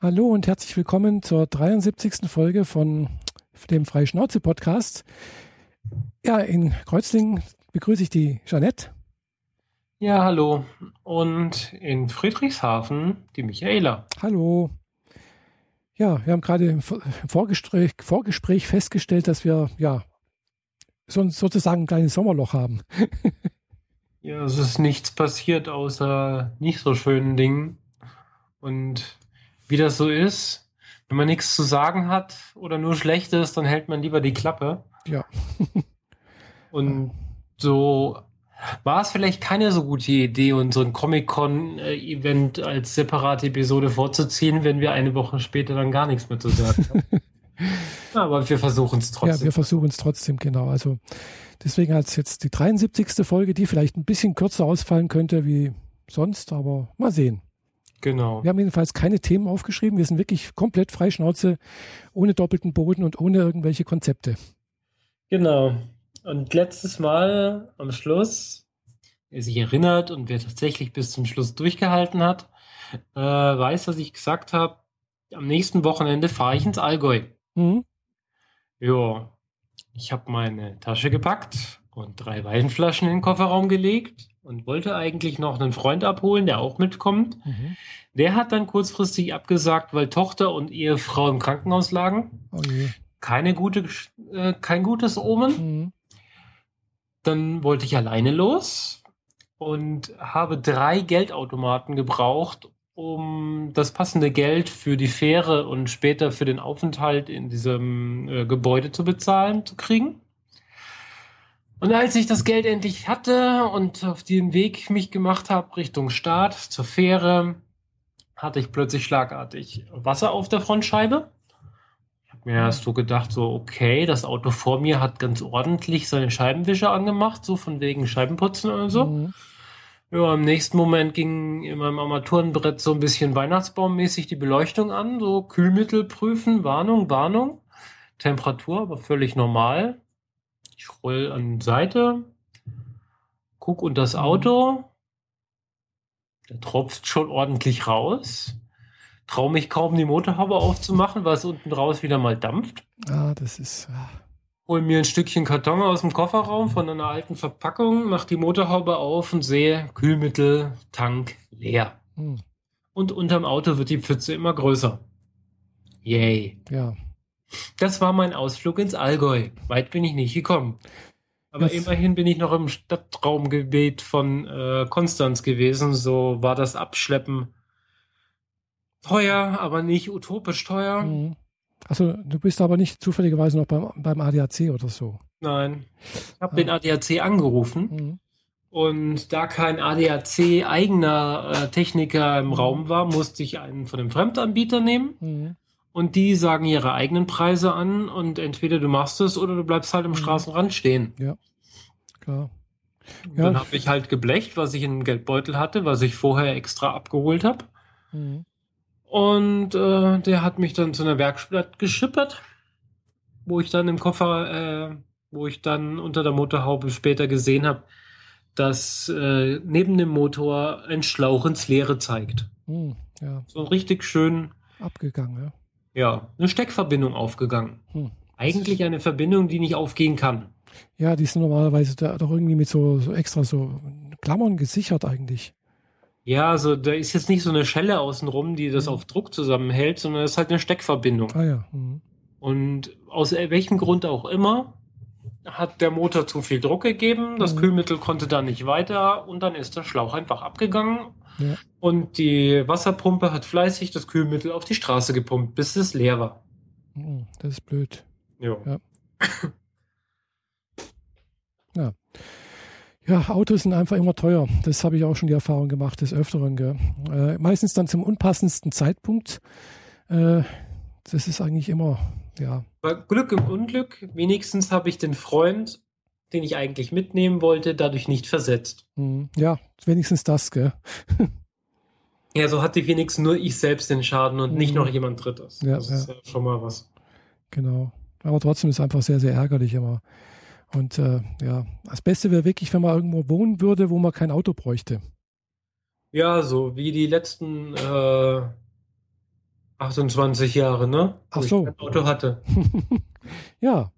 Hallo und herzlich willkommen zur 73. Folge von dem Freischnauze-Podcast. Ja, in Kreuzlingen begrüße ich die Jeanette. Ja, hallo. Und in Friedrichshafen die Michaela. Hallo. Ja, wir haben gerade im Vorgespräch, Vorgespräch festgestellt, dass wir ja so, sozusagen ein kleines Sommerloch haben. ja, es ist nichts passiert außer nicht so schönen Dingen. Und wie das so ist, wenn man nichts zu sagen hat oder nur Schlechtes, dann hält man lieber die Klappe. Ja. Und so war es vielleicht keine so gute Idee, unseren Comic-Con-Event als separate Episode vorzuziehen, wenn wir eine Woche später dann gar nichts mehr zu sagen haben. Aber wir versuchen es trotzdem. Ja, wir versuchen es trotzdem, genau. Also deswegen hat es jetzt die 73. Folge, die vielleicht ein bisschen kürzer ausfallen könnte wie sonst, aber mal sehen. Genau. Wir haben jedenfalls keine Themen aufgeschrieben. Wir sind wirklich komplett freischnauze, ohne doppelten Boden und ohne irgendwelche Konzepte. Genau. Und letztes Mal am Schluss, wer sich erinnert und wer tatsächlich bis zum Schluss durchgehalten hat, äh, weiß, dass ich gesagt habe, am nächsten Wochenende fahre ich ins Allgäu. Mhm. Ja, ich habe meine Tasche gepackt und drei Weinflaschen in den Kofferraum gelegt und wollte eigentlich noch einen Freund abholen, der auch mitkommt. Mhm. Der hat dann kurzfristig abgesagt, weil Tochter und Ehefrau im Krankenhaus lagen. Oh Keine gute, äh, kein gutes Omen. Mhm. Dann wollte ich alleine los und habe drei Geldautomaten gebraucht, um das passende Geld für die Fähre und später für den Aufenthalt in diesem äh, Gebäude zu bezahlen, zu kriegen. Und als ich das Geld endlich hatte und auf den Weg mich gemacht habe Richtung Start zur Fähre, hatte ich plötzlich schlagartig Wasser auf der Frontscheibe. Ich habe mir erst so gedacht, so okay, das Auto vor mir hat ganz ordentlich seine Scheibenwischer angemacht, so von wegen Scheibenputzen oder so. Mhm. Ja, im nächsten Moment ging in meinem Armaturenbrett so ein bisschen Weihnachtsbaummäßig die Beleuchtung an, so Kühlmittel prüfen, Warnung, Warnung. Temperatur aber völlig normal. Ich roll an die Seite, guck unter das Auto. Der tropft schon ordentlich raus. Traue mich kaum, die Motorhaube aufzumachen, weil es unten raus wieder mal dampft. Ah, das ist. Ah. Hol mir ein Stückchen Karton aus dem Kofferraum von einer alten Verpackung, mach die Motorhaube auf und sehe Kühlmittel, Tank leer. Hm. Und unterm Auto wird die Pfütze immer größer. Yay. Ja. Das war mein Ausflug ins Allgäu. Weit bin ich nicht gekommen. Aber das immerhin bin ich noch im Stadtraumgebiet von äh, Konstanz gewesen. So war das Abschleppen teuer, aber nicht utopisch teuer. Mhm. Also du bist aber nicht zufälligerweise noch beim, beim ADAC oder so. Nein. Ich habe ah. den ADAC angerufen. Mhm. Und da kein ADAC eigener äh, Techniker im mhm. Raum war, musste ich einen von dem Fremdanbieter nehmen. Mhm und die sagen ihre eigenen Preise an und entweder du machst es oder du bleibst halt am mhm. Straßenrand stehen. Ja, klar. Ja. Dann habe ich halt geblecht, was ich in einem Geldbeutel hatte, was ich vorher extra abgeholt habe. Mhm. Und äh, der hat mich dann zu einer Werkstatt geschippert, wo ich dann im Koffer, äh, wo ich dann unter der Motorhaube später gesehen habe, dass äh, neben dem Motor ein Schlauch ins Leere zeigt. Mhm, ja. So richtig schön abgegangen, ja. Ja, eine Steckverbindung aufgegangen. Hm. Eigentlich eine Verbindung, die nicht aufgehen kann. Ja, die sind normalerweise da doch irgendwie mit so, so extra so Klammern gesichert eigentlich. Ja, also da ist jetzt nicht so eine Schelle außenrum, die das mhm. auf Druck zusammenhält, sondern es ist halt eine Steckverbindung. Ah ja. Mhm. Und aus welchem Grund auch immer hat der Motor zu viel Druck gegeben, das mhm. Kühlmittel konnte da nicht weiter und dann ist der Schlauch einfach abgegangen ja. Und die Wasserpumpe hat fleißig das Kühlmittel auf die Straße gepumpt, bis es leer war. Hm, das ist blöd. Jo. Ja. ja. Ja, Autos sind einfach immer teuer. Das habe ich auch schon die Erfahrung gemacht des Öfteren. Äh, meistens dann zum unpassendsten Zeitpunkt. Äh, das ist eigentlich immer, ja. Bei Glück im Unglück, wenigstens habe ich den Freund den ich eigentlich mitnehmen wollte, dadurch nicht versetzt. Hm, ja, wenigstens das, gell? ja, so hatte wenigstens nur ich selbst den Schaden und mhm. nicht hm. noch jemand Drittes. Ja, das ist ja schon mal was. Genau. Aber trotzdem ist es einfach sehr, sehr ärgerlich immer. Und äh, ja, das Beste wäre wirklich, wenn man irgendwo wohnen würde, wo man kein Auto bräuchte. Ja, so wie die letzten äh, 28 Jahre, ne? Ach Wo so. ich kein Auto hatte. ja.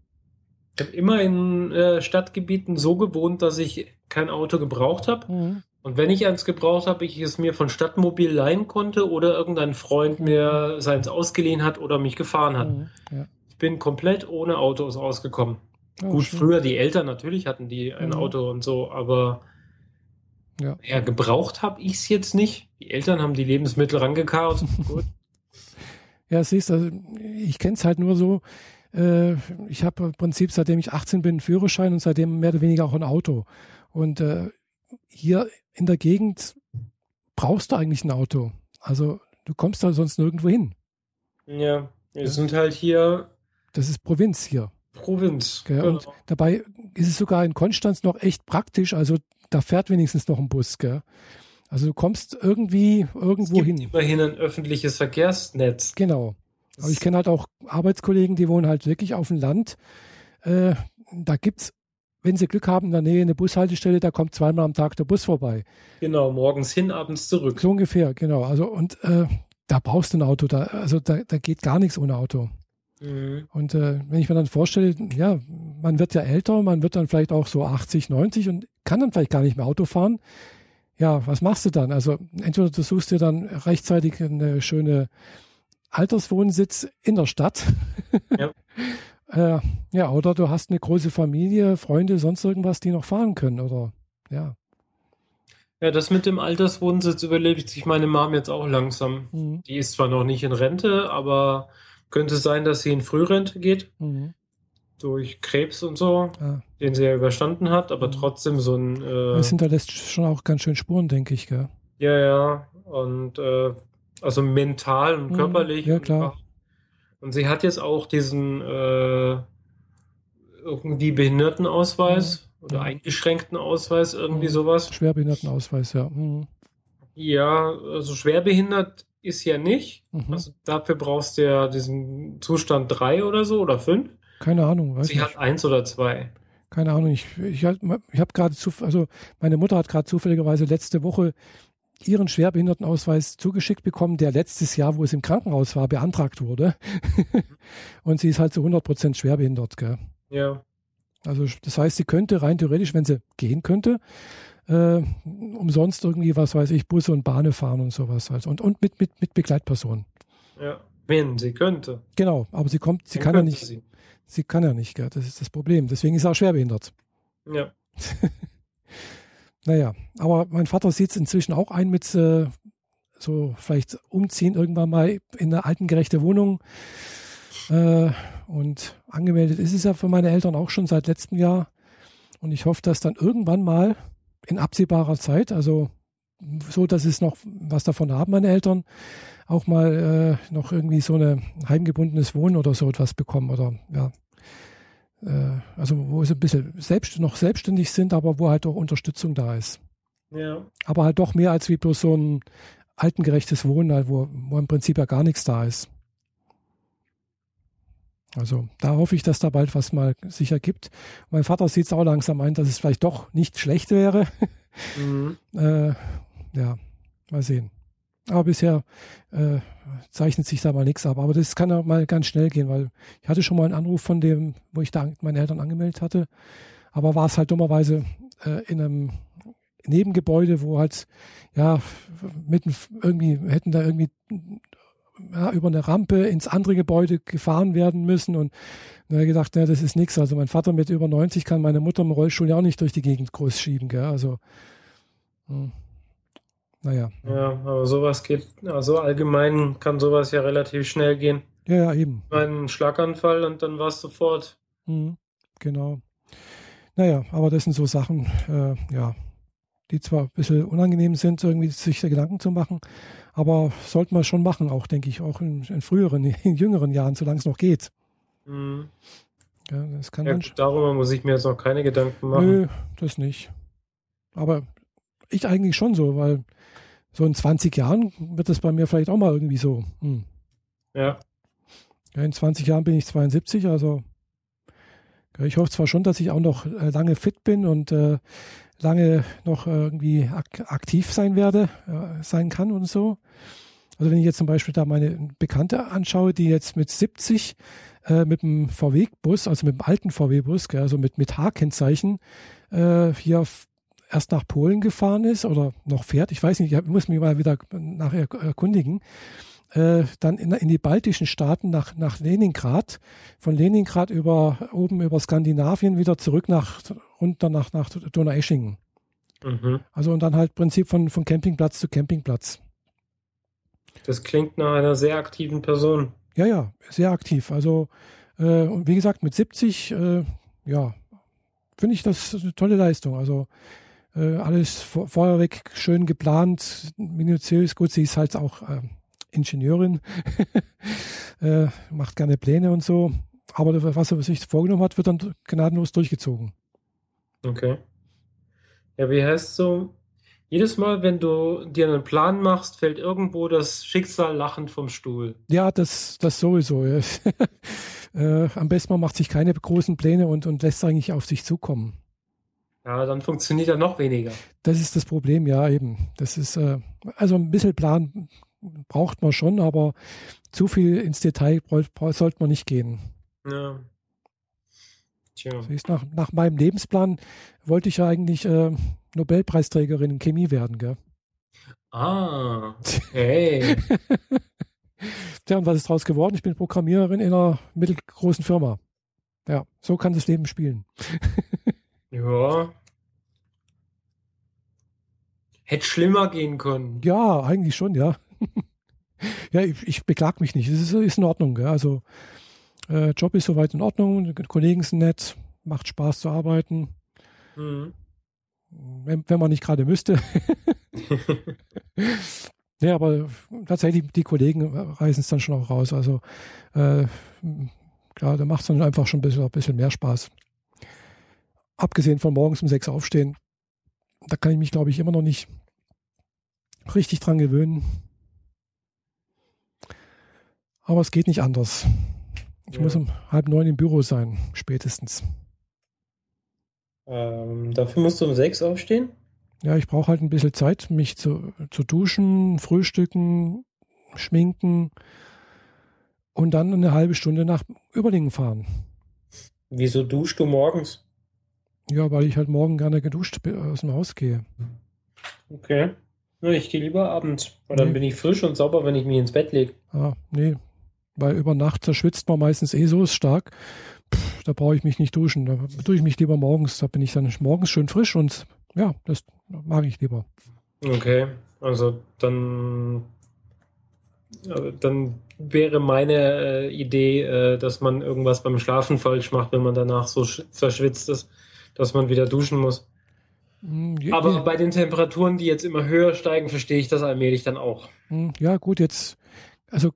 Ich habe immer in äh, Stadtgebieten so gewohnt, dass ich kein Auto gebraucht habe. Mhm. Und wenn ich eins gebraucht habe, ich es mir von Stadtmobil leihen konnte oder irgendein Freund mir seins ausgeliehen hat oder mich gefahren hat. Mhm. Ja. Ich bin komplett ohne Autos ausgekommen. Ja, Gut, schön. früher die Eltern natürlich hatten die ein Mhm. Auto und so, aber Ja. ja, gebraucht habe ich es jetzt nicht. Die Eltern haben die Lebensmittel rangekarrt. Gut. Ja, siehst du, also ich kenne es halt nur so. Äh, ich habe im Prinzip, seitdem ich 18 bin, einen Führerschein und seitdem mehr oder weniger auch ein Auto. Und äh, hier in der Gegend brauchst du eigentlich ein Auto. Also du kommst da sonst nirgendwo hin. Ja, wir sind halt hier Das ist Provinz hier. Provinz. Gell? Und Genau. dabei ist es sogar in Konstanz noch echt praktisch. Also da fährt wenigstens noch ein Bus. Gell? Also du kommst irgendwie Es irgendwo gibt hin. immerhin ein öffentliches Verkehrsnetz. Genau. Aber ich kenne halt auch Arbeitskollegen, die wohnen halt wirklich auf dem Land. Äh, da gibt's, wenn sie Glück haben, in der Nähe eine Bushaltestelle, da kommt zweimal am Tag der Bus vorbei. Genau, morgens hin, abends zurück. So ungefähr, genau. Also und äh, da brauchst du ein Auto, da, also da, da geht gar nichts ohne Auto. Mhm. Und äh, wenn ich mir dann vorstelle, ja, man wird ja älter, man wird dann vielleicht auch so 80, 90 und kann dann vielleicht gar nicht mehr Auto fahren. Ja, was machst du dann? Also entweder du suchst dir dann rechtzeitig eine schöne Alterswohnsitz in der Stadt. Ja. äh, ja, oder du hast eine große Familie, Freunde, sonst irgendwas, die noch fahren können. Oder ja. Ja, das mit dem Alterswohnsitz überlebt sich meine Mom jetzt auch langsam. Mhm. Die ist zwar noch nicht in Rente, aber könnte sein, dass sie in Frührente geht Mhm. durch Krebs und so, Ja. den sie ja überstanden hat, aber Mhm. trotzdem so ein äh, Das hinterlässt schon auch ganz schön Spuren, denke ich. Gell? ja, ja, und äh, also mental und Mhm. körperlich. Ja, klar. Und sie hat jetzt auch diesen äh, irgendwie Behindertenausweis oder Mhm. eingeschränkten Ausweis, irgendwie Mhm. sowas. Schwerbehindertenausweis, ja. Mhm. Ja, also schwerbehindert ist ja nicht. Mhm. Also dafür brauchst du ja diesen Zustand 3 oder so oder 5. Keine Ahnung, weiß Sie nicht. hat 1 oder 2. Keine Ahnung, ich, ich, hab- ich habe gerade zu, also meine Mutter hat gerade zufälligerweise letzte Woche ihren Schwerbehindertenausweis zugeschickt bekommen, der letztes Jahr, wo es im Krankenhaus war, beantragt wurde. Und sie ist halt zu 100 Prozent schwerbehindert. Gell? Ja. Also das heißt, sie könnte rein theoretisch, wenn sie gehen könnte, äh, umsonst irgendwie, was weiß ich, Busse und Bahnen fahren und sowas. Also, und und mit, mit, mit Begleitpersonen. Ja. Wenn sie könnte. Genau, aber sie kommt, sie Dann kann ja nicht, sie. sie kann ja nicht, gell? das ist das Problem. Deswegen ist sie auch schwerbehindert. Ja. Naja, aber mein Vater sieht es inzwischen auch ein mit äh, so vielleicht umziehen irgendwann mal in eine altengerechte Wohnung. Äh, und angemeldet ist es ja für meine Eltern auch schon seit letztem Jahr. Und ich hoffe, dass dann irgendwann mal in absehbarer Zeit, also so, dass es noch was davon haben, meine Eltern, auch mal äh, noch irgendwie so eine heimgebundenes Wohnen oder so etwas bekommen oder ja. Äh, also wo sie ein bisschen selbst, noch selbstständig sind, aber wo halt auch Unterstützung da ist. Ja. Aber halt doch mehr als wie bloß so ein altengerechtes Wohnen, halt, wo, wo im Prinzip ja gar nichts da ist. Also da hoffe ich, dass da bald was mal sich ergibt. Mein Vater sieht es auch langsam ein, dass es vielleicht doch nicht schlecht wäre. Mhm. äh, ja, mal sehen. Aber bisher äh, zeichnet sich da mal nichts ab. Aber das kann auch mal ganz schnell gehen, weil ich hatte schon mal einen Anruf von dem, wo ich da meine Eltern angemeldet hatte. Aber war es halt dummerweise äh, in einem Nebengebäude, wo halt, ja, mitten irgendwie, hätten da irgendwie ja, über eine Rampe ins andere Gebäude gefahren werden müssen. Und da habe ich gedacht, na, das ist nichts. Also mein Vater mit über 90 kann meine Mutter im Rollstuhl ja auch nicht durch die Gegend groß schieben. Gell? Also, hm. Naja. Ja, aber sowas geht, also allgemein kann sowas ja relativ schnell gehen. Ja, ja, eben. Ein Schlaganfall und dann war es sofort. Mhm, genau. Naja, aber das sind so Sachen, äh, ja, die zwar ein bisschen unangenehm sind, irgendwie sich da Gedanken zu machen, aber sollte man schon machen, auch denke ich, auch in, in früheren, in jüngeren Jahren, solange es noch geht. Mhm. Ja, das kann Ja, man. darüber muss ich mir jetzt noch keine Gedanken machen. Nö, das nicht. Aber ich eigentlich schon so, weil so in 20 Jahren wird das bei mir vielleicht auch mal irgendwie so. Hm. Ja, Ja, in 20 Jahren bin ich 72, also ich hoffe zwar schon, dass ich auch noch äh, lange fit bin und äh, lange noch irgendwie ak aktiv sein werde, äh, sein kann und so. Also wenn ich jetzt zum Beispiel da meine Bekannte anschaue, die jetzt mit 70 äh, mit dem VW-Bus, also mit dem alten VW-Bus, also mit, mit H-Kennzeichen, äh, hier erst nach Polen gefahren ist oder noch fährt, ich weiß nicht, ich muss mich mal wieder nachher erkundigen, äh, dann in, in, die baltischen Staaten nach, nach Leningrad, von Leningrad über oben über Skandinavien wieder zurück nach runter nach, nach Donaueschingen. Mhm. Also und dann halt Prinzip von, von Campingplatz zu Campingplatz. Das klingt nach einer sehr aktiven Person. Ja, ja, sehr aktiv. Also äh, wie gesagt, mit 70, äh, ja, finde ich das eine tolle Leistung. Also äh, alles vorher weg schön geplant, minutiös. Gut, sie ist halt auch äh, Ingenieurin, äh, macht gerne Pläne und so. Aber was er sich vorgenommen hat, wird dann gnadenlos durchgezogen. Okay. Ja, wie heißt so? Jedes Mal, wenn du dir einen Plan machst, fällt irgendwo das Schicksal lachend vom Stuhl. Ja, das, das sowieso. äh, am besten man macht sich keine großen Pläne und, und lässt eigentlich auf sich zukommen. Ja, dann funktioniert er noch weniger. Das ist das Problem, ja, eben. Das ist, äh, also ein bisschen Plan braucht man schon, aber zu viel ins Detail sollte man nicht gehen. Ja. Tja. Nach, nach meinem Lebensplan wollte ich ja eigentlich äh, Nobelpreisträgerin in Chemie werden, gell? Ah, hey. Tja, und was ist daraus geworden? Ich bin Programmiererin in einer mittelgroßen Firma. Ja, so kann das Leben spielen. ja. Hätte schlimmer gehen können. Ja, eigentlich schon, ja. ja, ich, ich beklag mich nicht. Es ist, ist in Ordnung. Gell? Also, äh, Job ist soweit in Ordnung. Die Kollegen sind nett. Macht Spaß zu arbeiten. Mhm. Wenn, wenn man nicht gerade müsste. ja, aber tatsächlich, die Kollegen reißen es dann schon auch raus. Also, äh, klar, da macht es dann einfach schon ein bisschen, ein bisschen mehr Spaß. Abgesehen von morgens um sechs aufstehen, da kann ich mich, glaube ich, immer noch nicht richtig dran gewöhnen. Aber es geht nicht anders. Ich ja. muss um halb neun im Büro sein, spätestens. Ähm, dafür musst du um sechs aufstehen? Ja, ich brauche halt ein bisschen Zeit, mich zu, zu duschen, frühstücken, schminken und dann eine halbe Stunde nach Überlingen fahren. Wieso duschst du morgens? Ja, weil ich halt morgen gerne geduscht aus dem Haus gehe. Okay. Ich gehe lieber abends, weil nee. dann bin ich frisch und sauber, wenn ich mich ins Bett lege. Ah, nee, weil über Nacht zerschwitzt man meistens eh so stark. Pff, da brauche ich mich nicht duschen. Da tue ich mich lieber morgens. Da bin ich dann morgens schön frisch und ja, das mag ich lieber. Okay, also dann, dann wäre meine äh, Idee, äh, dass man irgendwas beim Schlafen falsch macht, wenn man danach so verschwitzt ist, dass man wieder duschen muss. Hm, ja, Aber ja. bei den Temperaturen, die jetzt immer höher steigen, verstehe ich das allmählich dann auch. Hm, ja, gut, jetzt, also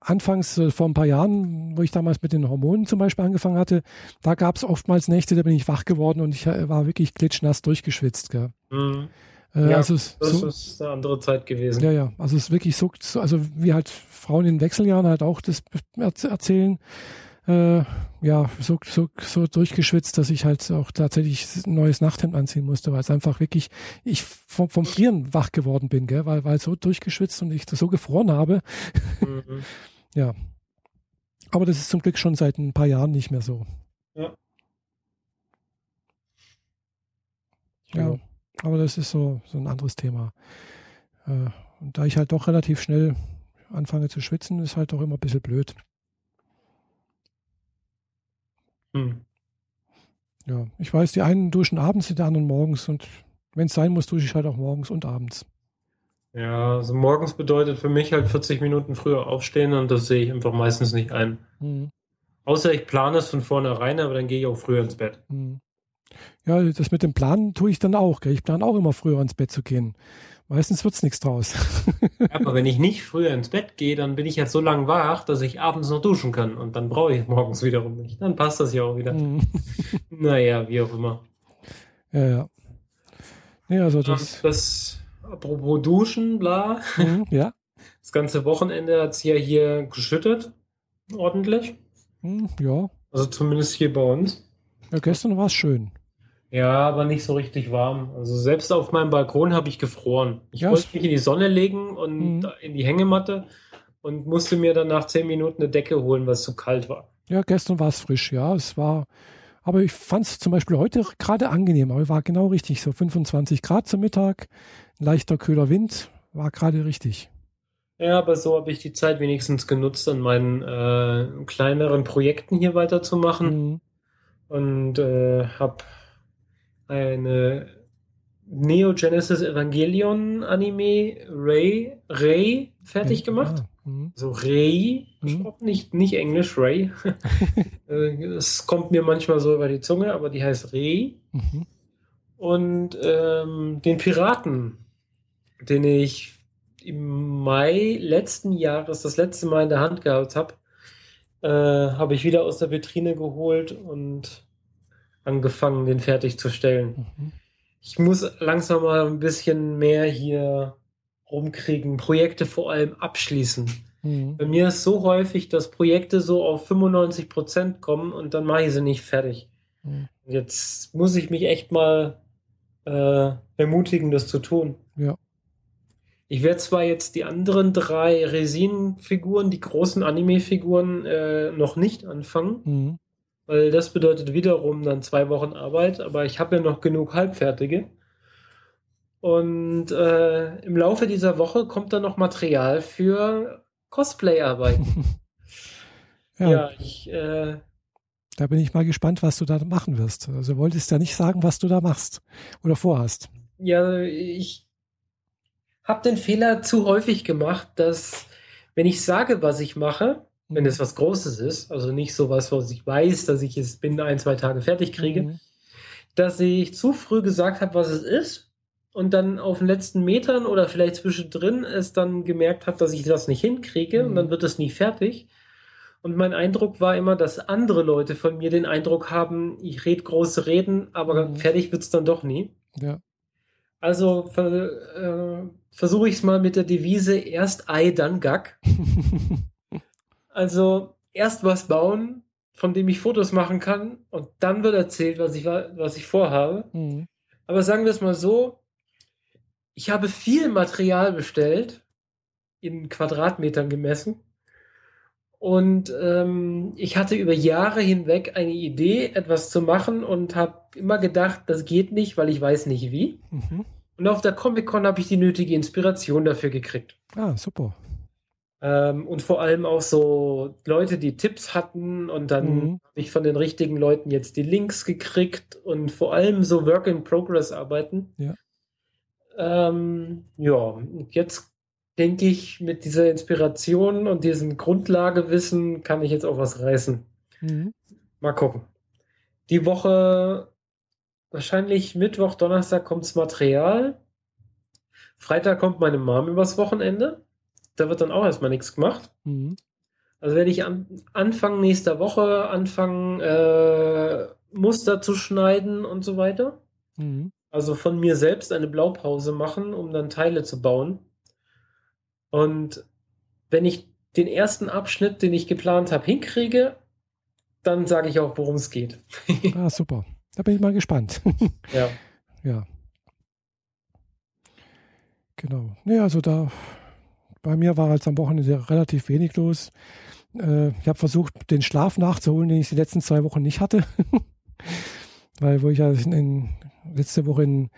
anfangs äh, vor ein paar Jahren, wo ich damals mit den Hormonen zum Beispiel angefangen hatte, da gab es oftmals Nächte, da bin ich wach geworden und ich äh, war wirklich klitschnass durchgeschwitzt. Gell. Mhm. Äh, ja, also das so, ist eine andere Zeit gewesen. Ja, ja, also es ist wirklich so, also wie halt Frauen in Wechseljahren halt auch das erzählen, äh, ja, so, so, so durchgeschwitzt, dass ich halt auch tatsächlich ein neues Nachthemd anziehen musste, weil es einfach wirklich, ich vom, vom Frieren wach geworden bin, gell, weil, weil so durchgeschwitzt und ich so gefroren habe. Mhm. Ja. Aber das ist zum Glück schon seit ein paar Jahren nicht mehr so. Ja. Ja, aber das ist so, so ein anderes Thema. Äh, und da ich halt doch relativ schnell anfange zu schwitzen, ist halt doch immer ein bisschen blöd. Hm. Ja, ich weiß, die einen duschen abends, die anderen morgens und wenn es sein muss, dusche ich halt auch morgens und abends. Ja, also morgens bedeutet für mich halt 40 Minuten früher aufstehen und das sehe ich einfach meistens nicht ein. Mhm. Außer ich plane es von vornherein, aber dann gehe ich auch früher ins Bett. Mhm. Ja, das mit dem Planen tue ich dann auch. Gell? Ich plane auch immer früher ins Bett zu gehen. Meistens wird es nichts draus. aber wenn ich nicht früher ins Bett gehe, dann bin ich ja so lange wach, dass ich abends noch duschen kann. Und dann brauche ich morgens wiederum nicht. Dann passt das ja auch wieder. Mhm. naja, wie auch immer. Ja, ja. Nee, also das, das Apropos Duschen, bla. Mhm, ja. Das ganze Wochenende hat es ja hier geschüttet. Ordentlich. Mhm, ja. Also zumindest hier bei uns. Ja, gestern war es schön. Ja, aber nicht so richtig warm. Also selbst auf meinem Balkon habe ich gefroren. Ich Ja, wollte mich in die Sonne legen und Mhm. in die Hängematte und musste mir dann nach zehn Minuten eine Decke holen, weil es zu kalt war. Ja, gestern war es frisch, ja. Es war, aber ich fand es zum Beispiel heute gerade angenehm, aber war genau richtig. So 25 Grad zum Mittag, ein leichter kühler Wind, war gerade richtig. Ja, aber so habe ich die Zeit wenigstens genutzt, an meinen äh, kleineren Projekten hier weiterzumachen Mhm. und äh, habe eine Neo Genesis Evangelion Anime Ray Ray fertig gemacht. Ah, mhm. So Ray Mhm. gesprochen, nicht, nicht Englisch Ray. Äh, Es kommt mir manchmal so über die Zunge, aber die heißt Ray. Mhm. Und ähm, den Piraten, den ich im Mai letzten Jahres das letzte Mal in der Hand gehabt habe, äh, habe ich wieder aus der Vitrine geholt und angefangen, den fertigzustellen. Mhm. Ich muss langsam mal ein bisschen mehr hier rumkriegen, Projekte vor allem abschließen. Mhm. Bei mir ist so häufig, dass Projekte so auf 95 Prozent kommen und dann mache ich sie nicht fertig. Mhm. Jetzt muss ich mich echt mal äh, ermutigen, das zu tun. Ja. Ich werde zwar jetzt die anderen drei Resin-Figuren, die großen Anime-Figuren, äh, noch nicht anfangen, Mhm. Weil das bedeutet wiederum dann zwei Wochen Arbeit, aber ich habe ja noch genug halbfertige. Und äh, im Laufe dieser Woche kommt dann noch Material für Cosplay-Arbeit. Ja, Ja, ich, äh, da bin ich mal gespannt, was du da machen wirst. Also du wolltest ja nicht sagen, was du da machst oder vorhast. ja, ich habe den Fehler zu häufig gemacht, dass wenn ich sage, was ich mache, wenn Mhm. es was Großes ist, also nicht sowas, was ich weiß, dass ich es binnen ein, zwei Tage fertig kriege, Mhm. dass ich zu früh gesagt habe, was es ist und dann auf den letzten Metern oder vielleicht zwischendrin es dann gemerkt habe, dass ich das nicht hinkriege und Mhm. dann wird es nie fertig. Und mein Eindruck war immer, dass andere Leute von mir den Eindruck haben, ich rede große Reden, aber Mhm. fertig wird es dann doch nie. Ja. Also ver, äh, versuche ich es mal mit der Devise erst Ei, dann Gack. Also erst was bauen, von dem ich Fotos machen kann und dann wird erzählt, was ich, wa- was ich vorhabe. Mhm. Aber sagen wir es mal so, ich habe viel Material bestellt, in Quadratmetern gemessen. Und ähm, ich hatte über Jahre hinweg eine Idee, etwas zu machen und habe immer gedacht, das geht nicht, weil ich weiß nicht wie. Mhm. Und auf der Comic-Con habe ich die nötige Inspiration dafür gekriegt. Ah, super. Ähm, und vor allem auch so Leute, die Tipps hatten und dann Mhm. habe ich von den richtigen Leuten jetzt die Links gekriegt und vor allem so Work-in-Progress-Arbeiten. Ja. Ähm, ja, und jetzt denke ich, mit dieser Inspiration und diesem Grundlagewissen kann ich jetzt auch was reißen. Mhm. Mal gucken. Die Woche, wahrscheinlich Mittwoch, Donnerstag kommt's Material. Freitag kommt meine Mom übers Wochenende. Da wird dann auch erstmal nichts gemacht. Mhm. Also werde ich an, Anfang nächster Woche anfangen, äh, Muster zu schneiden und so weiter. Mhm. Also von mir selbst eine Blaupause machen, um dann Teile zu bauen. Und wenn ich den ersten Abschnitt, den ich geplant habe, hinkriege, dann sage ich auch, worum es geht. Ah, super. Da bin ich mal gespannt. Ja. ja. Genau. Nee, also da bei mir war jetzt am Wochenende relativ wenig los. Äh, ich habe versucht, den Schlaf nachzuholen, den ich die letzten zwei Wochen nicht hatte. Weil wo ich ja in, in, letzte Woche in,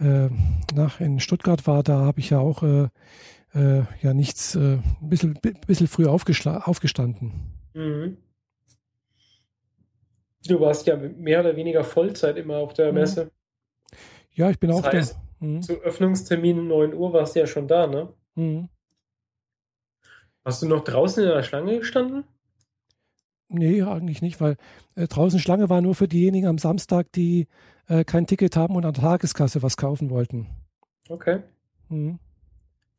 äh, nach, in Stuttgart war, da habe ich ja auch äh, äh, ja nichts, äh, ein bisschen, bisschen früh aufgestanden. Mhm. Du warst ja mehr oder weniger Vollzeit immer auf der Mhm. Messe. Ja, ich bin Das auch heißt, da. Mhm. Zu Öffnungstermin 9 Uhr warst du ja schon da, ne? Mhm. Hast du noch draußen in der Schlange gestanden? Nee, eigentlich nicht, weil äh, draußen Schlange war nur für diejenigen am Samstag, die äh, kein Ticket haben und an der Tageskasse was kaufen wollten. Okay. Mhm.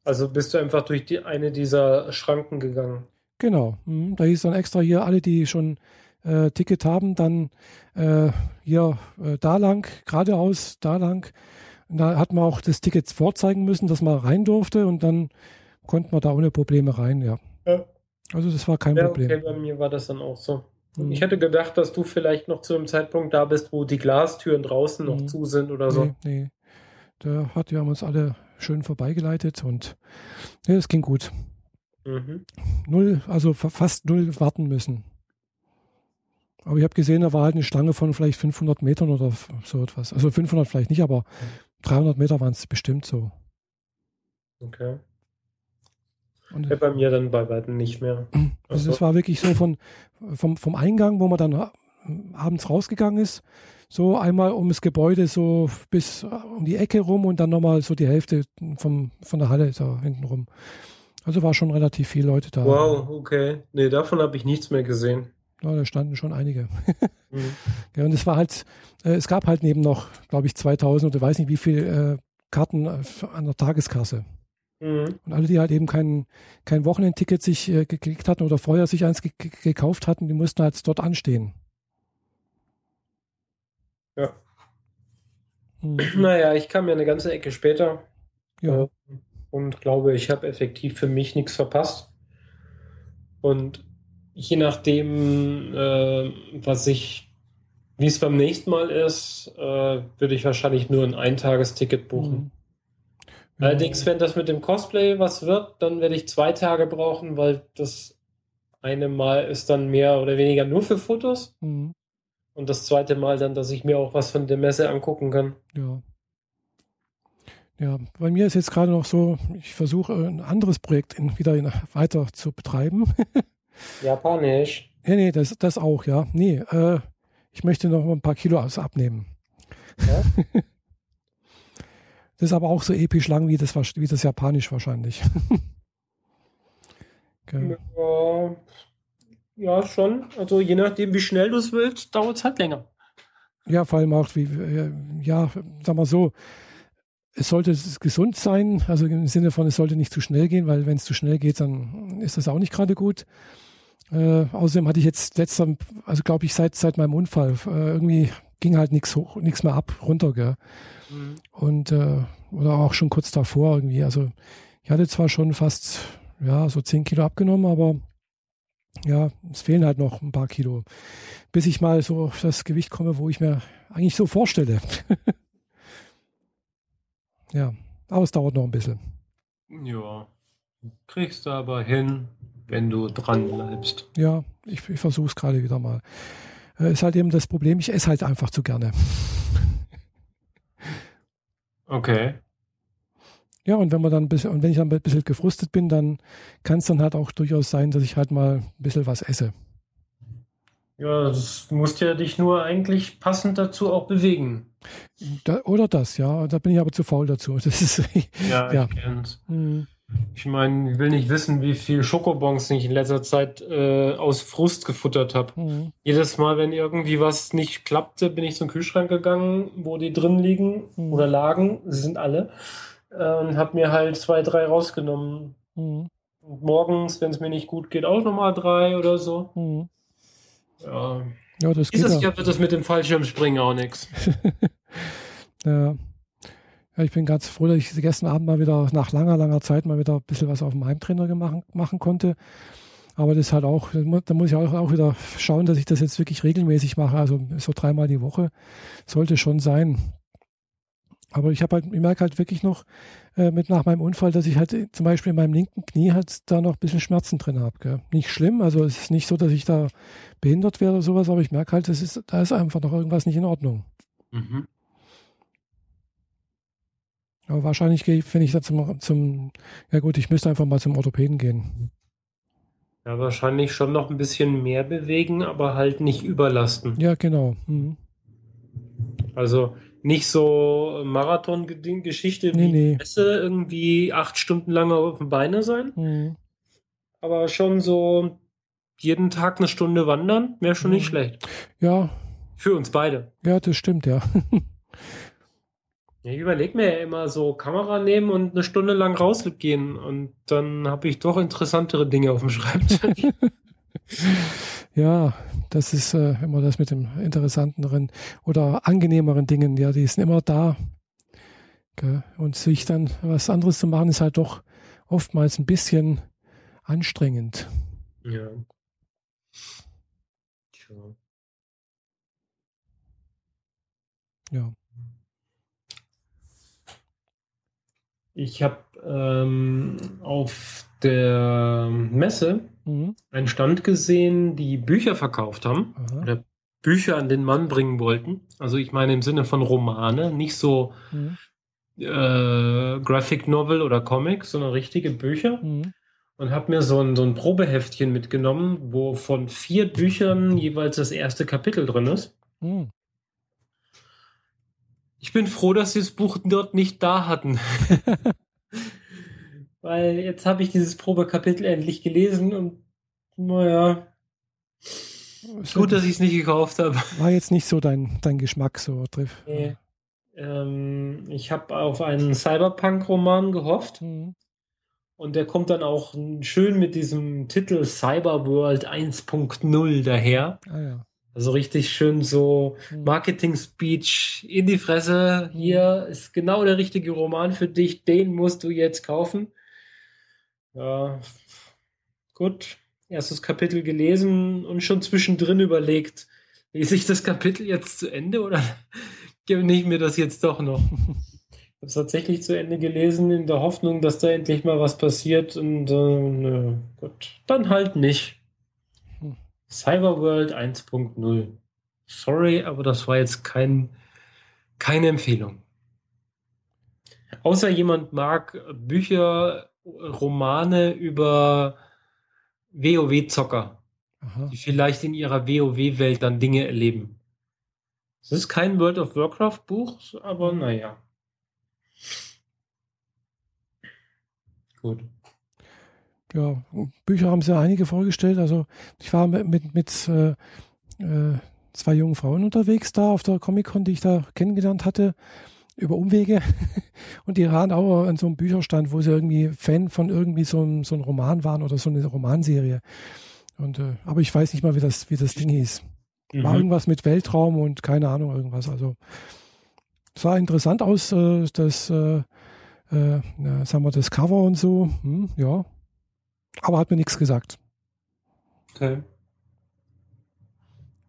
Also bist du einfach durch die, eine dieser Schranken gegangen. Genau. Mhm. Da hieß dann extra hier, alle, die schon äh, Ticket haben, dann äh, hier äh, da lang, geradeaus, da lang. Und da hat man auch das Ticket vorzeigen müssen, dass man rein durfte und dann konnte man da ohne Probleme rein, ja. Ja. Also das war kein Ja, Problem. okay, bei mir war das dann auch so. Mhm. Ich hätte gedacht, dass du vielleicht noch zu einem Zeitpunkt da bist, wo die Glastüren draußen noch mhm. zu sind oder so. Nee, nee. Da hat ja uns alle schön vorbeigeleitet und ja, es ging gut. Mhm. Null, also fast null warten müssen. Aber ich habe gesehen, da war halt eine Schlange von vielleicht 500 Metern oder so etwas. Also 500 vielleicht nicht, aber 300 Meter waren es bestimmt so. Okay. Und, ja, bei mir dann bei weitem nicht mehr. Also es war wirklich so von, vom, vom Eingang, wo man dann abends rausgegangen ist, so einmal um das Gebäude so bis um die Ecke rum und dann nochmal so die Hälfte vom, von der Halle da hinten rum. Also war schon relativ viele Leute da. Wow, okay. Nee, davon habe ich nichts mehr gesehen. Ja, da standen schon einige. mhm. ja, und es war halt, äh, es gab halt neben noch, glaube ich, 2000 oder weiß nicht wie viele äh, Karten an der Tageskasse. Mhm. Und alle, die halt eben kein, kein Wochenendticket sich äh, geklickt hatten oder vorher sich eins gekauft hatten, die mussten halt dort anstehen. Ja. Mhm. Naja, ich kam ja eine ganze Ecke später. Ja. Äh, und glaube, ich habe effektiv für mich nichts verpasst. Und je nachdem, äh, was ich, wie es beim nächsten Mal ist, äh, würde ich wahrscheinlich nur ein Eintagesticket buchen. Allerdings, wenn das mit dem Cosplay was wird, dann werde ich zwei Tage brauchen, weil das eine Mal ist dann mehr oder weniger nur für Fotos. Mhm. Und das zweite Mal dann, dass ich mir auch was von der Messe angucken kann. Ja. Ja, bei mir ist jetzt gerade noch so, ich versuche ein anderes Projekt in, wieder in, weiter zu betreiben. Japanisch. Ja, nee, das, das auch, ja. Nee, äh, ich möchte noch ein paar Kilo abnehmen. Ja? ist aber auch so episch lang wie das, wie das Japanisch wahrscheinlich. okay. ja, ja, schon. Also je nachdem, wie schnell du es willst, dauert es halt länger. Ja, vor allem auch, wie, ja, sag mal so, es sollte gesund sein, also im Sinne von, es sollte nicht zu schnell gehen, weil wenn es zu schnell geht, dann ist das auch nicht gerade gut. Äh, außerdem hatte ich jetzt letzter, also glaube ich, seit, seit meinem Unfall, äh, irgendwie ging halt nichts hoch, nichts mehr ab, runter, gell? Mhm. Und äh, oder auch schon kurz davor irgendwie. Also ich hatte zwar schon fast ja so 10 Kilo abgenommen, aber ja, es fehlen halt noch ein paar Kilo, bis ich mal so auf das Gewicht komme, wo ich mir eigentlich so vorstelle. ja, aber es dauert noch ein bisschen. Ja, kriegst du aber hin wenn du dran bleibst. Ja, ich, ich versuche es gerade wieder mal. Äh, ist halt eben das Problem, ich esse halt einfach zu gerne. Okay. Ja, und wenn man dann ein bisschen, und wenn ich dann ein bisschen gefrustet bin, dann kann es dann halt auch durchaus sein, dass ich halt mal ein bisschen was esse. Ja, du musst ja dich nur eigentlich passend dazu auch bewegen. Da, oder das, ja. Da bin ich aber zu faul dazu. Das ist, ja, ja. ich kenn's. Mhm. Ich meine, ich will nicht wissen, wie viel Schokobons ich in letzter Zeit äh, aus Frust gefuttert habe. Mhm. Jedes Mal, wenn irgendwie was nicht klappte, bin ich zum Kühlschrank gegangen, wo die drin liegen mhm. oder lagen. Sie sind alle. Äh, und habe mir halt zwei, drei rausgenommen. Mhm. Und morgens, wenn es mir nicht gut geht, auch nochmal drei oder so. Mhm. Ja. ja das Dieses Jahr wird das mit dem Fallschirmspringen auch nichts. ja. Ja, ich bin ganz froh, dass ich gestern Abend mal wieder nach langer, langer Zeit mal wieder ein bisschen was auf dem Heimtrainer machen, machen konnte. Aber das halt auch, da muss ich auch, auch wieder schauen, dass ich das jetzt wirklich regelmäßig mache. Also so dreimal die Woche sollte schon sein. Aber ich habe halt, ich merke halt wirklich noch äh, mit nach meinem Unfall, dass ich halt zum Beispiel in meinem linken Knie halt da noch ein bisschen Schmerzen drin habe. Nicht schlimm, also es ist nicht so, dass ich da behindert wäre oder sowas, aber ich merke halt, das ist, da ist einfach noch irgendwas nicht in Ordnung. Mhm. Aber wahrscheinlich gehe ich, wenn ich da zum, zum, ja gut, ich müsste einfach mal zum Orthopäden gehen. Ja, wahrscheinlich schon noch ein bisschen mehr bewegen, aber halt nicht überlasten. Ja, genau. Mhm. Also nicht so Marathon-Geschichte nee, wie nee. Messe, irgendwie acht Stunden lang auf den Beine sein. Mhm. Aber schon so jeden Tag eine Stunde wandern, wäre schon mhm. nicht schlecht. Ja. Für uns beide. Ja, das stimmt, ja. Ich überlege mir ja immer so Kamera nehmen und eine Stunde lang rausgehen und dann habe ich doch interessantere Dinge auf dem Schreibtisch. ja, das ist äh, immer das mit dem interessanteren oder angenehmeren Dingen. Ja, die sind immer da. Okay. Und sich dann was anderes zu machen, ist halt doch oftmals ein bisschen anstrengend. Ja. Ja. Ich habe ähm, auf der Messe Mhm. einen Stand gesehen, die Bücher verkauft haben Aha. oder Bücher an den Mann bringen wollten. Also ich meine im Sinne von Romane, nicht so Mhm. äh, Graphic Novel oder Comic, sondern richtige Bücher. Mhm. Und habe mir so ein, so ein Probeheftchen mitgenommen, wo von vier Büchern jeweils das erste Kapitel drin ist. Ich bin froh, dass sie das Buch dort nicht da hatten. Weil jetzt habe ich dieses Probekapitel endlich gelesen und naja, Ist gut, dass ich es nicht gekauft habe. War jetzt nicht so dein, dein Geschmack so triff. Nee. Ähm, ich habe auf einen Cyberpunk-Roman gehofft Mhm. und der kommt dann auch schön mit diesem Titel Cyberworld 1.0 daher. Ah ja. Also richtig schön so Mhm. Marketing-Speech in die Fresse. Hier ist genau der richtige Roman für dich, den musst du jetzt kaufen. Ja, gut. Erstes Kapitel gelesen und schon zwischendrin überlegt, lese ich das Kapitel jetzt zu Ende oder gebe ich mir das jetzt doch noch? Ich habe es tatsächlich zu Ende gelesen, in der Hoffnung, dass da endlich mal was passiert und äh, nö, gut, dann halt nicht. Cyberworld 1.0. Sorry, aber das war jetzt kein, keine Empfehlung. Außer jemand mag Bücher, Romane über WoW-Zocker, die vielleicht in ihrer WoW-Welt dann Dinge erleben. Es ist kein World of Warcraft-Buch, aber naja. Gut. Ja, Bücher haben sie ja einige vorgestellt. Also ich war mit, mit, mit äh, äh, zwei jungen Frauen unterwegs da auf der Comic-Con, die ich da kennengelernt hatte, über Umwege. Und die waren auch an so einem Bücherstand, wo sie irgendwie Fan von irgendwie so einem, so einem Roman waren oder so eine Romanserie. Und, äh, aber ich weiß nicht mal, wie das, wie das Ding hieß. War Mhm. irgendwas mit Weltraum und keine Ahnung, irgendwas. Also sah interessant aus, äh, das, äh, sagen wir, das Cover und so. Hm, ja. Aber hat mir nichts gesagt. Okay.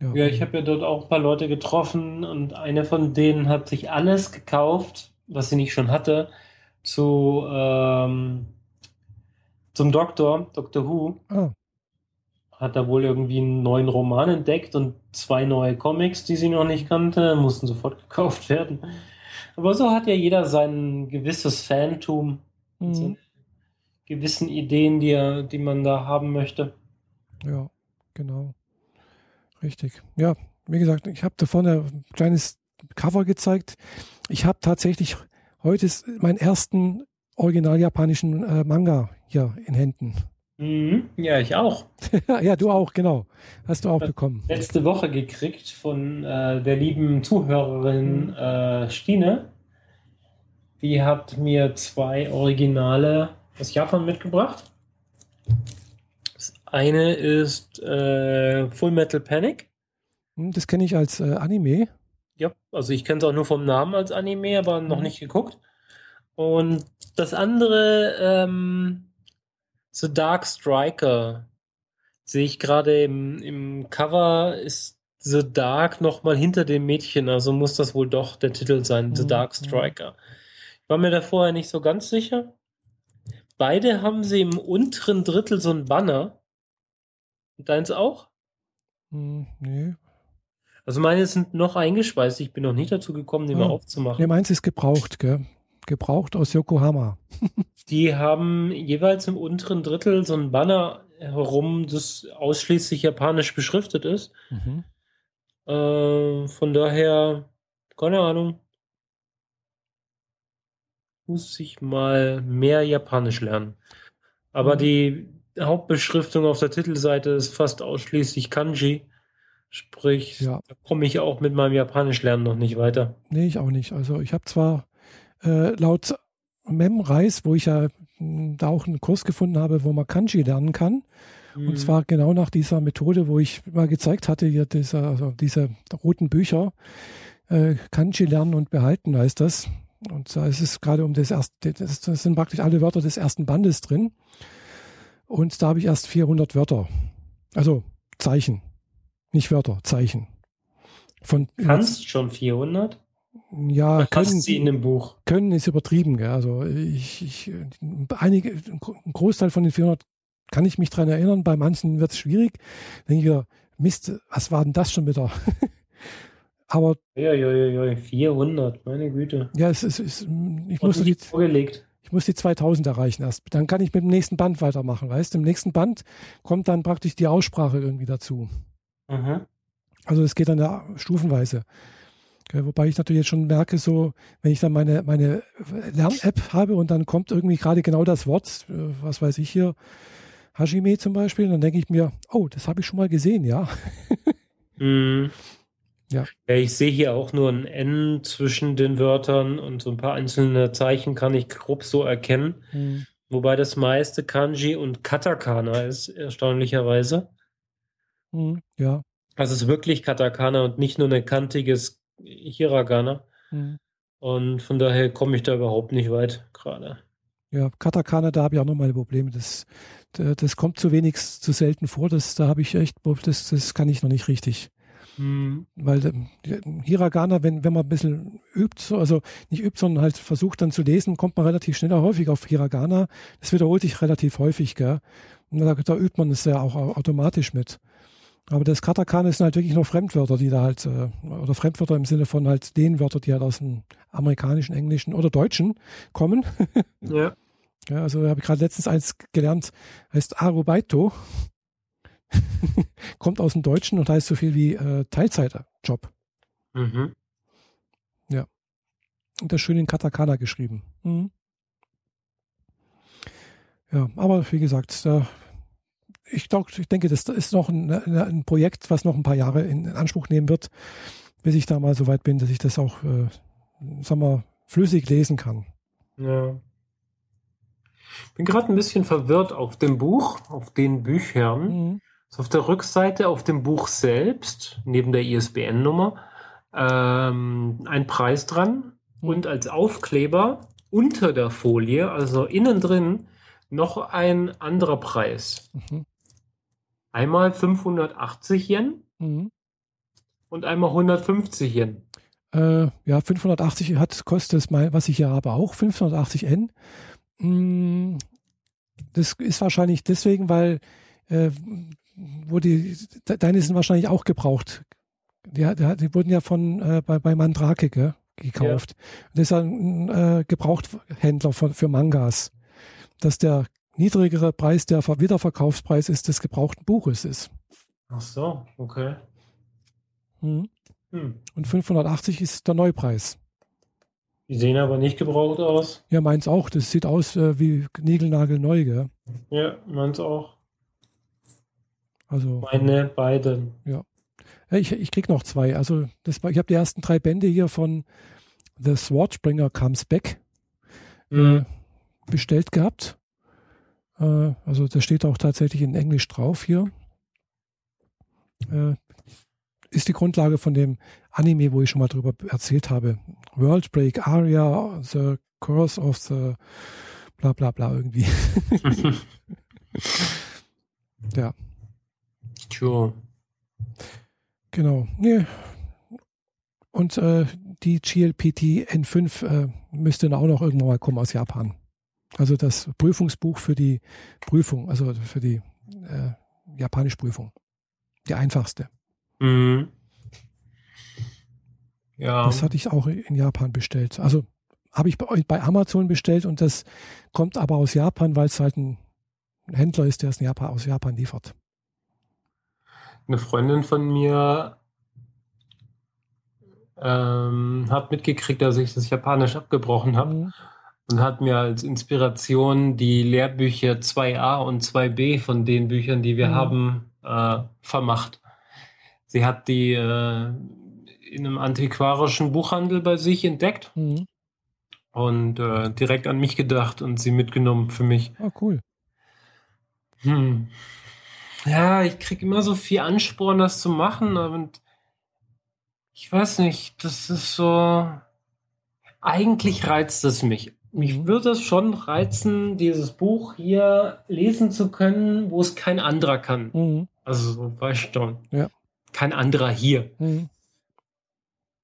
Ja, ich habe ja dort auch ein paar Leute getroffen und eine von denen hat sich alles gekauft, was sie nicht schon hatte, zu ähm, zum Doktor, Doctor Who. Ah, Hat da wohl irgendwie einen neuen Roman entdeckt und zwei neue Comics, die sie noch nicht kannte, mussten sofort gekauft werden. Aber so hat ja jeder sein gewisses Fantum, mhm. Gewissen Ideen, die er, die man da haben möchte. ja, genau. Richtig. Ja, wie gesagt, ich habe da vorne ein kleines Cover gezeigt. Ich habe tatsächlich heute ist meinen ersten original japanischen äh, Manga hier in Händen. Mhm. Ja, ich auch. ja, du auch, genau. Hast du auch bekommen. letzte Woche gekriegt von äh, der lieben Zuhörerin äh, Stine. Die hat mir zwei Originale aus Japan mitgebracht. Das eine ist äh, Full Metal Panic. Hm, Das kenne ich als äh, Anime. Ja, also ich kenne es auch nur vom Namen als Anime, aber noch Mhm. nicht geguckt. Und das andere, ähm, The Dark Striker, sehe ich gerade im, im Cover, ist The Dark nochmal hinter dem Mädchen, also muss das wohl doch der Titel sein, The Mhm, Dark mhm. Striker. Ich war mir da vorher nicht so ganz sicher. Beide haben sie im unteren Drittel so ein Banner. Und deins auch? Hm, nee. Also meine sind noch eingespeist. Ich bin noch nicht dazu gekommen, die mal Ah. aufzumachen. Nee, meins ist gebraucht, gell? Gebraucht aus Yokohama. Die haben jeweils im unteren Drittel so ein Banner herum, das ausschließlich japanisch beschriftet ist. Mhm. Äh, von daher, keine Ahnung. Muss ich mal mehr Japanisch lernen. Aber Mhm. die Hauptbeschriftung auf der Titelseite ist fast ausschließlich Kanji. Sprich, Ja. da komme ich auch mit meinem Japanisch lernen noch nicht weiter. Nee, ich auch nicht. Also ich habe zwar äh, laut Memreis, wo ich ja mh, da auch einen Kurs gefunden habe, wo man Kanji lernen kann. Mhm. Und zwar genau nach dieser Methode, wo ich mal gezeigt hatte, hier dieser, also diese roten Bücher, äh, Kanji lernen und behalten heißt das. Und da ist es gerade um das erste, das, das sind praktisch alle Wörter des ersten Bandes drin. Und da habe ich erst 400 Wörter. Also Zeichen. nicht Wörter, Zeichen. Von Kannst schon 400? Ja, Was können, sie in dem Buch? können ist übertrieben. Gell? Also ich, ich, einige, ein Großteil von den 400 kann ich mich dran erinnern. Bei manchen wird es schwierig. Denke ich wieder, Mist, was war denn das schon wieder? Aber Ja, ja, ja, ja, 400, meine Güte. ja, es ist, es, ich Und muss die, vorgelegt. ich muss die 2000 erreichen erst. Dann kann ich mit dem nächsten Band weitermachen. Weißt, im nächsten Band kommt dann praktisch die Aussprache irgendwie dazu. Mhm. Also es geht dann ja stufenweise. Wobei ich natürlich jetzt schon merke, so, wenn ich dann meine, meine Lern-App habe und dann kommt irgendwie gerade genau das Wort, äh, was weiß ich hier, Hajime zum Beispiel, dann denke ich mir, oh, das habe ich schon mal gesehen, ja. Mhm. Ja. ja. Ich sehe hier auch nur ein N zwischen den Wörtern und so ein paar einzelne Zeichen kann ich grob so erkennen. Wobei das meiste Kanji und Katakana ist, erstaunlicherweise. Mhm. Ja. Also es ist wirklich Katakana und nicht nur ein kantiges Hiragana. Mhm. Und von daher komme ich da überhaupt nicht weit gerade. Ja, Katakana, da habe ich auch noch meine Probleme. Das, da- das kommt zu wenig, zu selten vor. Das, da habe ich echt, das, das kann ich noch nicht richtig. Mhm. Weil die- Hiragana, wenn, wenn man ein bisschen übt, so, also nicht übt, sondern halt versucht dann zu lesen, kommt man relativ schnell auch häufig auf Hiragana. Das wiederholt sich relativ häufig, gell? Und da, da übt man es ja auch au- automatisch mit. Aber das Katakana sind halt wirklich nur Fremdwörter, die da halt, äh, oder Fremdwörter im Sinne von halt den Wörtern, die halt aus dem amerikanischen, englischen oder deutschen kommen. Ja. Ja, also habe ich gerade letztens eins gelernt, heißt Arubaito. Kommt aus dem Deutschen und heißt so viel wie äh, Teilzeitjob. Mhm. Und das schön in Katakana geschrieben. Mhm. Ja, aber wie gesagt, da, ich, glaub, ich denke, das ist noch ein, ein Projekt, was noch ein paar Jahre in Anspruch nehmen wird, bis ich da mal so weit bin, dass ich das auch, äh, sagen wir, flüssig lesen kann. Ja. Bin gerade ein bisschen verwirrt auf dem Buch, auf den Büchern. Mhm. Ist auf der Rückseite, auf dem Buch selbst, neben der ISBN-Nummer, ähm, ein Preis dran Mhm. und als Aufkleber unter der Folie, also innen drin, noch ein anderer Preis. Mhm. Einmal 580 Yen Mhm. und einmal 150 Yen. Äh, ja, 580 hat, kostet es mal, was ich hier habe, auch 580 N. Mm, Das ist wahrscheinlich deswegen, weil äh, wo die, deine sind wahrscheinlich auch gebraucht. Die, die, die wurden ja von äh, bei, bei Mandrake gell, gekauft. Das ist ein äh, Gebrauchthändler von, für Mangas. Dass der niedrigere Preis der Ver- Wiederverkaufspreis ist des gebrauchten Buches ist. Ach so, okay. Mhm. Hm. Und 580 ist der Neupreis. Die sehen aber nicht gebraucht aus. Ja, meins auch. Das sieht aus äh, wie Niegelnagelneu, gell? Ja, meins auch. Also Meine beiden. äh, ich, ich krieg noch zwei. Also das, war- ich habe die ersten drei Bände hier von The Swordspringer Comes Back Hm. bestellt gehabt. Äh, also das steht auch tatsächlich in Englisch drauf hier. Äh, ist die Grundlage von dem Anime, wo ich schon mal drüber erzählt habe. World Break Aria, The Curse of the bla bla bla irgendwie. ja. Tja. Genau. Und äh, die GLPT N5 äh, müsste dann auch noch irgendwann mal kommen aus Japan. Also das Prüfungsbuch für die Prüfung, also für die äh, japanische Prüfung. Die einfachste. Mhm. Ja. Das hatte ich auch in Japan bestellt. Also habe ich bei, bei Amazon bestellt und das kommt aber aus Japan, weil es halt ein Händler ist, der es in Japan, aus Japan liefert. Eine Freundin von mir ähm, hat mitgekriegt, dass ich das Japanisch abgebrochen habe Mhm. und hat mir als Inspiration die Lehrbücher 2a und 2b von den Büchern, die wir Mhm. haben, äh, vermacht. Sie hat die äh, in einem antiquarischen Buchhandel bei sich entdeckt Mhm. und äh, direkt an mich gedacht und sie mitgenommen für mich. Ah, cool. Hm. Ja, ich krieg immer so viel Ansporn, das zu machen, und ich weiß nicht, das ist so. Eigentlich reizt es mich. Mich Mhm. würde es schon reizen, dieses Buch hier lesen zu können, wo es kein anderer kann. Mhm. Also, so, weißt du. Ja. kein anderer hier. Mhm.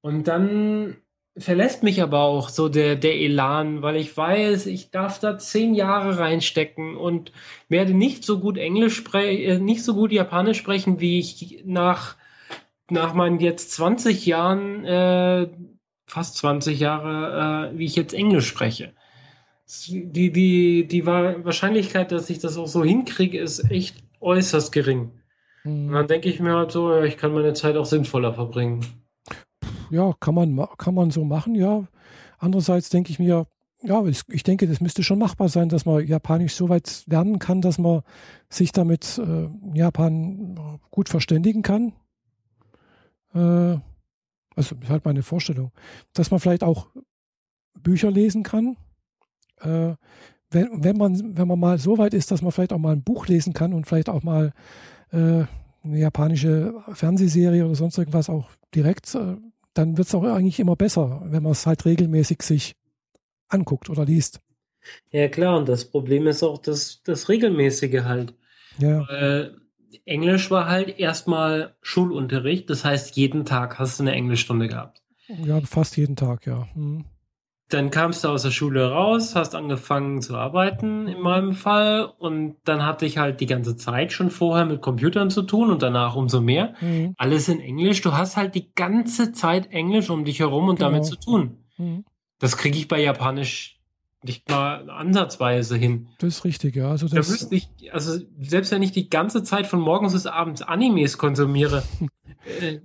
Und dann verlässt mich aber auch so der, der Elan, weil ich weiß, ich darf da zehn Jahre reinstecken und werde nicht so gut Englisch sprechen, äh, nicht so gut Japanisch sprechen, wie ich nach, nach meinen jetzt 20 Jahren, äh, fast 20 Jahre, äh, wie ich jetzt Englisch spreche. Die, die, die Wahrscheinlichkeit, dass ich das auch so hinkriege, ist echt äußerst gering. Mhm. Und dann denke ich mir halt so, ich kann meine Zeit auch sinnvoller verbringen ja, kann man, kann man so machen, ja. Andererseits denke ich mir, ja, ich, ich, denke, das müsste schon machbar sein, dass man Japanisch so weit lernen kann, dass man sich damit äh, Japan gut verständigen kann. Äh, also ist halt meine Vorstellung. Dass man vielleicht auch Bücher lesen kann. Äh, wenn, wenn, man, wenn man mal so weit ist, dass man vielleicht auch mal ein Buch lesen kann und vielleicht auch mal äh, eine japanische Fernsehserie oder sonst irgendwas auch direkt äh, dann wird es auch eigentlich immer besser, wenn man es halt regelmäßig sich anguckt oder liest. Ja, klar, und das Problem ist auch das, das Regelmäßige halt. Ja. Äh, Englisch war halt erstmal Schulunterricht, das heißt, jeden Tag hast du eine Englischstunde gehabt. Ja, fast jeden Tag, ja. Hm. Dann kamst du aus der Schule raus, hast angefangen zu arbeiten in meinem Fall und dann hatte ich halt die ganze Zeit schon vorher mit Computern zu tun und danach umso mehr. Mhm. Alles in Englisch. Du hast halt die ganze Zeit Englisch um dich herum und genau. damit zu tun. Mhm. Das kriege ich bei Japanisch nicht mal ansatzweise hin. Das ist richtig, ja. Also, das da wüsste ich, also selbst wenn ich die ganze Zeit von morgens bis abends Animes konsumiere, äh,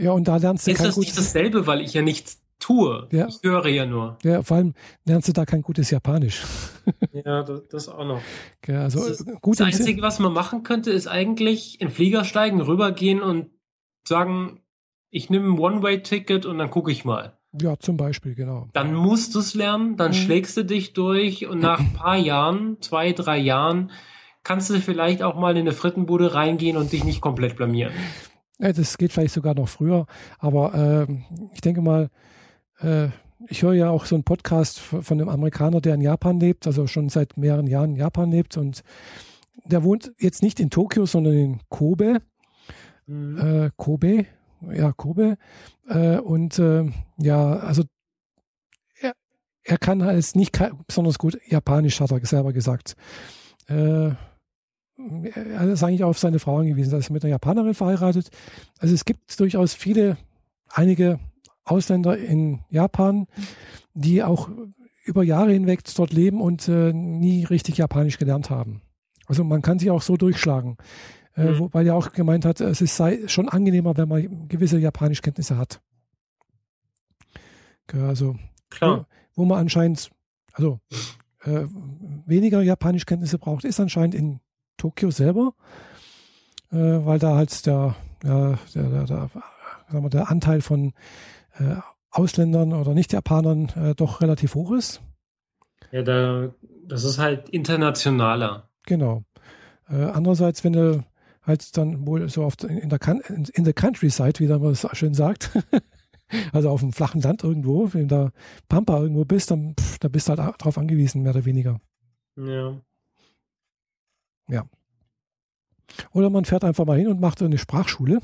ja, und da lernst du ist das nicht dasselbe, weil ich ja nichts tue. Ja. Ich höre ja nur. Ja, vor allem lernst du da kein gutes Japanisch. ja, das, das auch noch. Ja, also das, gut das Einzige, was man machen könnte, ist eigentlich in Flieger steigen, rübergehen und sagen, ich nehme ein One-Way-Ticket und dann gucke ich mal. Ja, zum Beispiel, genau. Dann musst du es lernen, dann mhm. schlägst du dich durch und nach ein paar Jahren, zwei, drei Jahren, kannst du vielleicht auch mal in eine Frittenbude reingehen und dich nicht komplett blamieren. Ja, das geht vielleicht sogar noch früher, aber äh, ich denke mal, äh, ich höre ja auch so einen Podcast von einem Amerikaner, der in Japan lebt, also schon seit mehreren Jahren in Japan lebt und der wohnt jetzt nicht in Tokio, sondern in Kobe. Mhm. Äh, Kobe, ja, Kobe. Äh, und äh, ja, also er, er kann halt nicht besonders gut Japanisch, hat er selber gesagt. Äh, er ist eigentlich auf seine Frau angewiesen, er ist mit einer Japanerin verheiratet. Also es gibt durchaus viele, einige Ausländer in Japan, die auch über Jahre hinweg dort leben und äh, nie richtig Japanisch gelernt haben. Also man kann sich auch so durchschlagen. Äh, mhm. Wobei er auch gemeint hat, es ist, sei schon angenehmer, wenn man gewisse Japanischkenntnisse hat. Also, Klar. Wo, wo man anscheinend, also äh, weniger Japanischkenntnisse braucht, ist anscheinend in Tokio selber, äh, weil da halt der, der, der, der, der, der Anteil von äh, Ausländern oder Nicht-Japanern äh, doch relativ hoch ist. Ja, da, das ist halt internationaler. Genau. Äh, andererseits, wenn du halt dann wohl so oft in der, in der Countryside, wie man es schön sagt, also auf dem flachen Land irgendwo, wenn du da Pampa irgendwo bist, dann pff, da bist du halt darauf angewiesen, mehr oder weniger. Ja. Ja. Oder man fährt einfach mal hin und macht eine Sprachschule,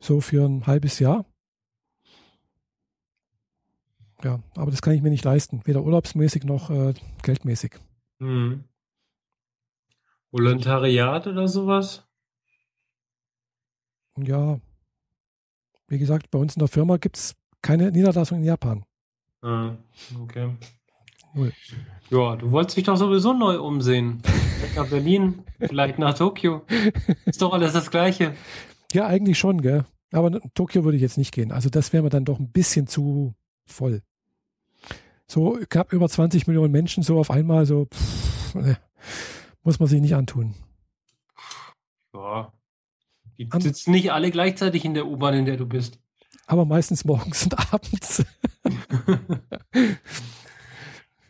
so für ein halbes Jahr. Ja, aber das kann ich mir nicht leisten, weder urlaubsmäßig noch äh, geldmäßig. Hm. Volontariat oder sowas? Ja, wie gesagt, bei uns in der Firma gibt es keine Niederlassung in Japan. Ah, okay. Null. Ja, du wolltest dich doch sowieso neu umsehen. Vielleicht nach Berlin, vielleicht nach Tokio. Ist doch alles das Gleiche. Ja, eigentlich schon, gell? Aber Tokio würde ich jetzt nicht gehen. Also das wäre mir dann doch ein bisschen zu voll so knapp über 20 Millionen Menschen so auf einmal, so pff, ne, muss man sich nicht antun. Ja. Die An sitzen nicht alle gleichzeitig in der U-Bahn, in der du bist. Aber meistens morgens und abends.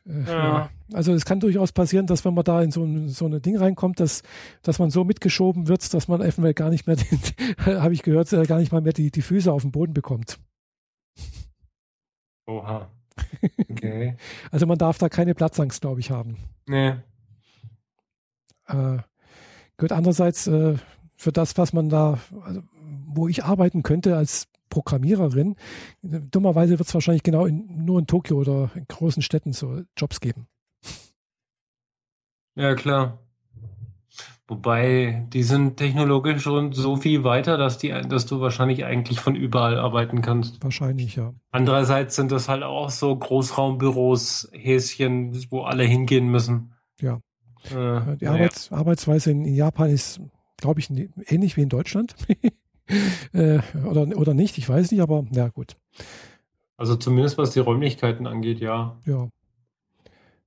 Äh, ja. Also es kann durchaus passieren, dass wenn man da in so ein so eine Ding reinkommt, dass, dass man so mitgeschoben wird, dass man eventuell gar nicht mehr, habe ich gehört, äh, gar nicht mal mehr die, die Füße auf den Boden bekommt. Oha. Okay. also man darf da keine Platzangst, glaube ich, haben. Nee. Äh, gut, andererseits, äh, für das, was man da, also wo ich arbeiten könnte als Programmiererin. Dummerweise wird es wahrscheinlich genau in, nur in Tokio oder in großen Städten so Jobs geben. Ja, klar. Wobei, die sind technologisch schon so viel weiter, dass, die, dass du wahrscheinlich eigentlich von überall arbeiten kannst. Wahrscheinlich, ja. Andererseits sind das halt auch so Großraumbüros, Häschen, wo alle hingehen müssen. Ja. Äh, die Arbeits ja. Arbeitsweise in, Japan ist, glaube ich, ähnlich wie in Deutschland. äh, oder, oder nicht, ich weiß nicht, aber ja, gut. Also zumindest was die Räumlichkeiten angeht, ja. Ja.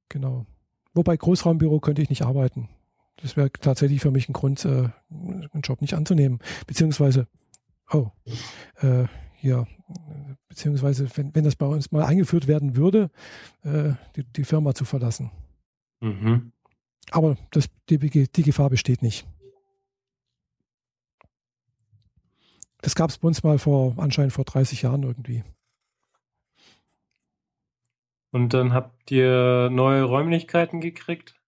Genau. Wobei Großraumbüro könnte ich nicht arbeiten. Das wäre tatsächlich für mich ein Grund, äh, einen Job nicht anzunehmen. Beziehungsweise, oh, äh, ja, beziehungsweise, wenn, wenn das bei uns mal eingeführt werden würde, äh, die, die Firma zu verlassen. Mhm. Aber das, die, die Gefahr besteht nicht. Das gab es bei uns mal vor, anscheinend vor 30 Jahren irgendwie. Und dann habt ihr neue Räumlichkeiten gekriegt?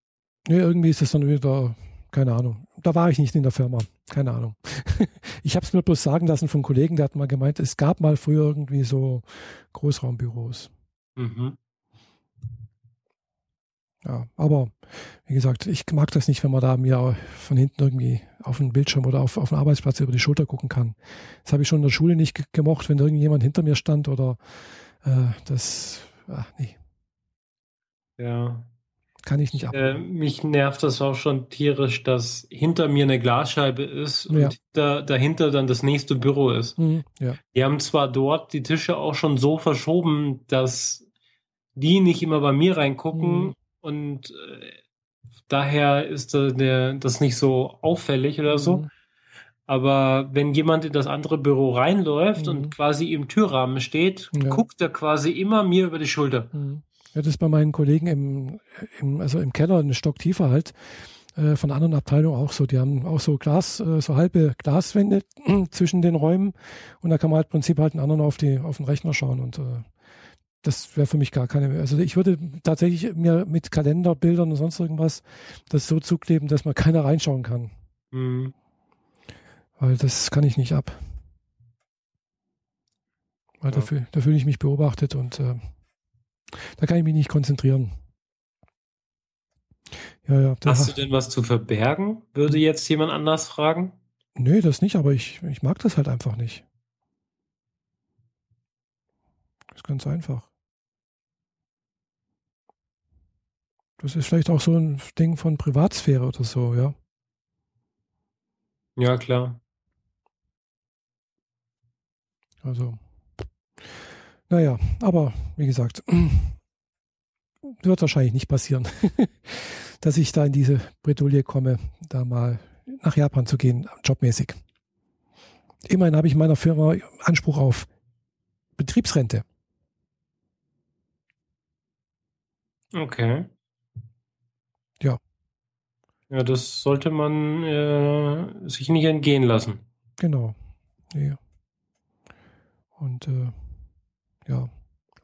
Nee, irgendwie ist das dann wieder, keine Ahnung. Da war ich nicht in der Firma. Keine Ahnung. ich habe es mir bloß sagen lassen von Kollegen, der hat mal gemeint, es gab mal früher irgendwie so Großraumbüros. Mhm. Ja, aber wie gesagt, ich mag das nicht, wenn man da mir von hinten irgendwie auf den Bildschirm oder auf, auf den Arbeitsplatz über die Schulter gucken kann. Das habe ich schon in der Schule nicht gemocht, wenn irgendjemand hinter mir stand oder äh, das, ach nee. Ja, kann ich nicht ab. Äh, mich nervt das auch schon tierisch, dass hinter mir eine Glasscheibe ist und ja. da, dahinter dann das nächste Büro ist. Mhm, ja. Die haben zwar dort die Tische auch schon so verschoben, dass die nicht immer bei mir reingucken mhm. und äh, daher ist da der, das nicht so auffällig oder so. Mhm. Aber wenn jemand in das andere Büro reinläuft mhm. und quasi im Türrahmen steht, ja. guckt er quasi immer mir über die Schulter. Mhm. Ja, das ist bei meinen Kollegen im, im, also im Keller, einen Stock tiefer halt, äh, von anderen Abteilungen auch so. Die haben auch so Glas, äh, so halbe Glaswände zwischen den Räumen und da kann man halt im Prinzip halt einen anderen auf, die, auf den Rechner schauen und äh, das wäre für mich gar keine. Also ich würde tatsächlich mir mit Kalenderbildern und sonst irgendwas das so zukleben, dass man keiner reinschauen kann. Mhm. Weil das kann ich nicht ab. Weil ja. dafür, da fühle ich mich beobachtet und äh, da kann ich mich nicht konzentrieren. Ja, ja, Hast du denn was zu verbergen? Würde jetzt jemand anders fragen? Nö, das nicht, aber ich, ich mag das halt einfach nicht. Das ist ganz einfach. Das ist vielleicht auch so ein Ding von Privatsphäre oder so, ja. Ja, klar. Also, naja, aber wie gesagt, wird wahrscheinlich nicht passieren, dass ich da in diese Bredouille komme, da mal nach Japan zu gehen, jobmäßig. Immerhin habe ich in meiner Firma Anspruch auf Betriebsrente. Okay. Ja. Ja, das sollte man äh, sich nicht entgehen lassen. Genau. Ja. Und äh, ja.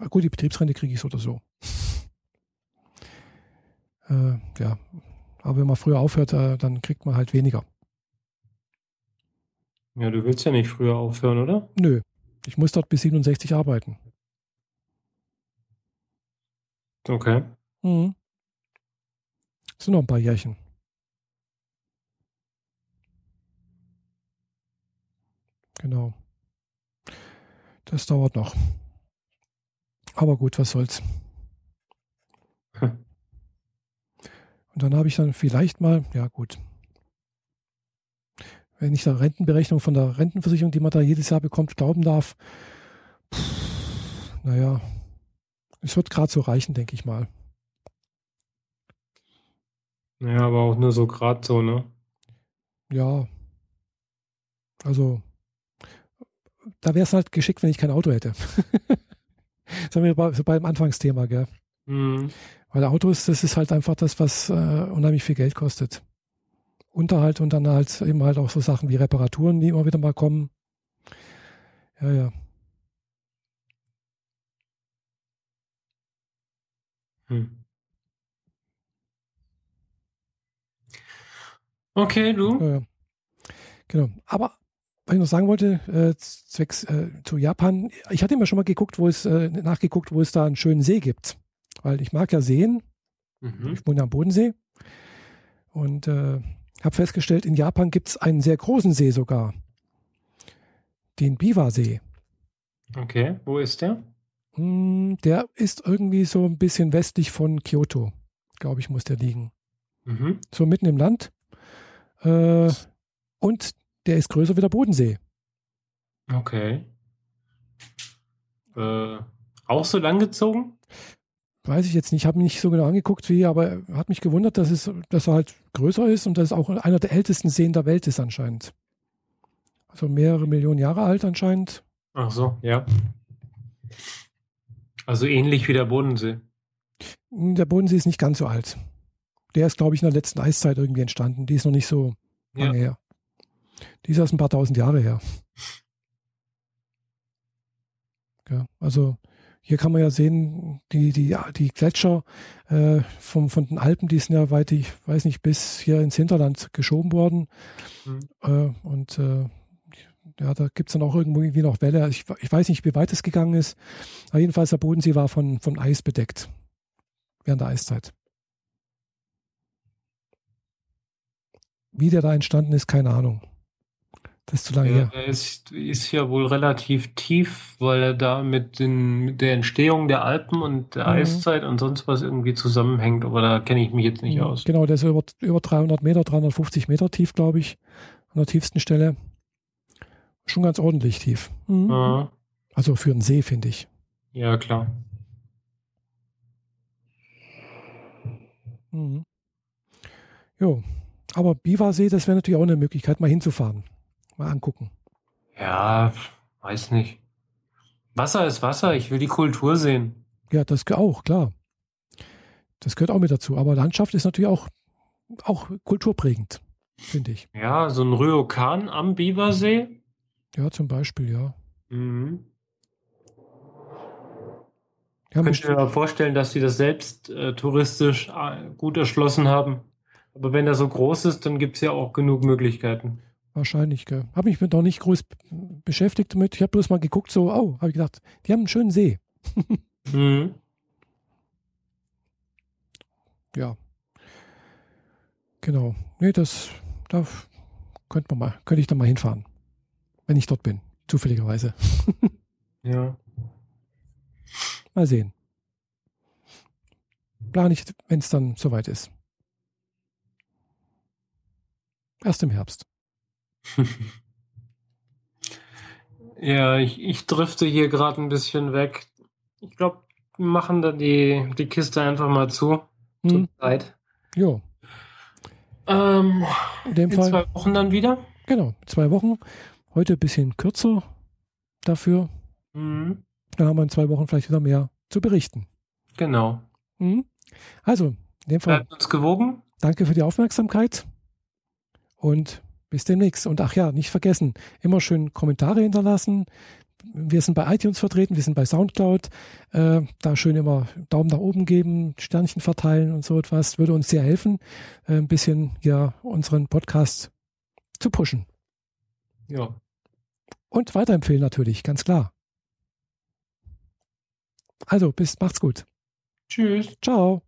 Gut, die Betriebsrente kriege ich so oder so. äh, ja. Aber wenn man früher aufhört, äh, dann kriegt man halt weniger. Ja, du willst ja nicht früher aufhören, oder? Nö. Ich muss dort bis 67 arbeiten. Okay. Mhm. Das sind noch ein paar Jährchen. Genau. Das dauert noch. Aber gut, was soll's. Hm. Und dann habe ich dann vielleicht mal, ja gut, wenn ich der Rentenberechnung von der Rentenversicherung, die man da jedes Jahr bekommt, glauben darf, pff, naja, es wird gerade so reichen, denke ich mal. Naja, aber auch nur so gerade so, ne? Ja. Also, da wäre es halt geschickt, wenn ich kein Auto hätte. Haben wir bei, beim Anfangsthema, gell? Mhm. Weil Autos, das ist halt einfach das, was äh, unheimlich viel Geld kostet. Unterhalt und dann halt eben halt auch so Sachen wie Reparaturen, die immer wieder mal kommen. Ja, ja. Hm. Okay, du. Ja, ja. Genau. Aber was ich noch sagen wollte, äh, zwecks äh, zu Japan, ich hatte immer schon mal geguckt, wo es, äh, nachgeguckt, wo es da einen schönen See gibt. Weil ich mag ja Seen. Mhm. Ich wohne am Bodensee. Und äh, habe festgestellt, in Japan gibt es einen sehr großen See sogar. Den Biwa-See. Okay, wo ist der? Hm, Der ist irgendwie so ein bisschen westlich von Kyoto, glaube ich, muss der liegen. Mhm. So mitten im Land. Äh, und der ist größer wie der Bodensee. Okay. Äh, auch so lang gezogen? Weiß ich jetzt nicht, habe mich nicht so genau angeguckt wie, aber hat mich gewundert, dass, es, dass er halt größer ist und dass es auch einer der ältesten Seen der Welt ist anscheinend. Also mehrere Millionen Jahre alt anscheinend. Ach so, ja. Also ähnlich wie der Bodensee. Der Bodensee ist nicht ganz so alt. Der ist, glaube ich, in der letzten Eiszeit irgendwie entstanden. Die ist noch nicht so Ja. lange her. Die ist erst ein paar tausend Jahre her. Ja, also hier kann man ja sehen, die, die, die Gletscher äh, vom, von den Alpen, die sind ja weit, ich weiß nicht, bis hier ins Hinterland geschoben worden. Mhm. Äh, und äh, ja, da gibt es dann auch irgendwo irgendwie noch Welle. Ich, ich weiß nicht, wie weit es gegangen ist. Aber jedenfalls der Bodensee war von, von Eis bedeckt während der Eiszeit. Wie der da entstanden ist, keine Ahnung. Das ist zu lange Ja, her. er ist, ist ja wohl relativ tief, weil er da mit, den, mit der Entstehung der Alpen und der Mhm. Eiszeit und sonst was irgendwie zusammenhängt, aber da kenne ich mich jetzt nicht Mhm, aus. Genau, der ist über, über 300 Meter, 350 Meter tief, glaube ich, an der tiefsten Stelle. Schon ganz ordentlich tief. Mhm. Ja, Also für einen See, finde ich. ja, klar. Mhm. Jo, aber Biwasee, das wäre natürlich auch eine Möglichkeit, mal hinzufahren. Mal angucken. Ja, weiß nicht. Wasser ist Wasser, ich will die Kultur sehen. Ja, das auch, klar. Das gehört auch mit dazu. Aber Landschaft ist natürlich auch, auch kulturprägend, finde ich. Ja, so ein Ryokan am Biwasee. Ja, zum Beispiel, ja. Mhm. ja Könnte ich mir vorstellen, dass sie das selbst äh, touristisch äh, gut erschlossen haben. Aber wenn er so groß ist, dann gibt es ja auch genug Möglichkeiten. Wahrscheinlich, gell. Habe mich mit noch nicht groß beschäftigt damit. Ich habe bloß mal geguckt, so, oh, habe ich gedacht, die haben einen schönen See. Mhm. Ja. Genau. Nee, das, da könnte man mal, könnte ich dann mal hinfahren. Wenn ich dort bin, zufälligerweise. Ja. Mal sehen. Plane ich, wenn es dann soweit ist. Erst im Herbst. Ja, ich, ich drifte hier gerade ein bisschen weg. Ich glaube, wir machen da die, die Kiste einfach mal zu. Hm, Zur Zeit. jo, Ähm, in in zwei Wochen dann wieder. genau, zwei Wochen. Heute ein bisschen kürzer dafür. Mhm. Dann haben wir in zwei Wochen vielleicht wieder mehr zu berichten. Genau. Mhm. Also, in dem Fall, Bleibt uns gewogen. danke für die Aufmerksamkeit und bis demnächst. Und ach ja, nicht vergessen, immer schön Kommentare hinterlassen. Wir sind bei iTunes vertreten, wir sind bei Soundcloud. Äh, da schön immer Daumen nach oben geben, Sternchen verteilen und so etwas. Würde uns sehr helfen, äh, ein bisschen ja unseren Podcast zu pushen. Ja. Und weiterempfehlen natürlich, ganz klar. Also, bis, macht's gut. Tschüss. Ciao.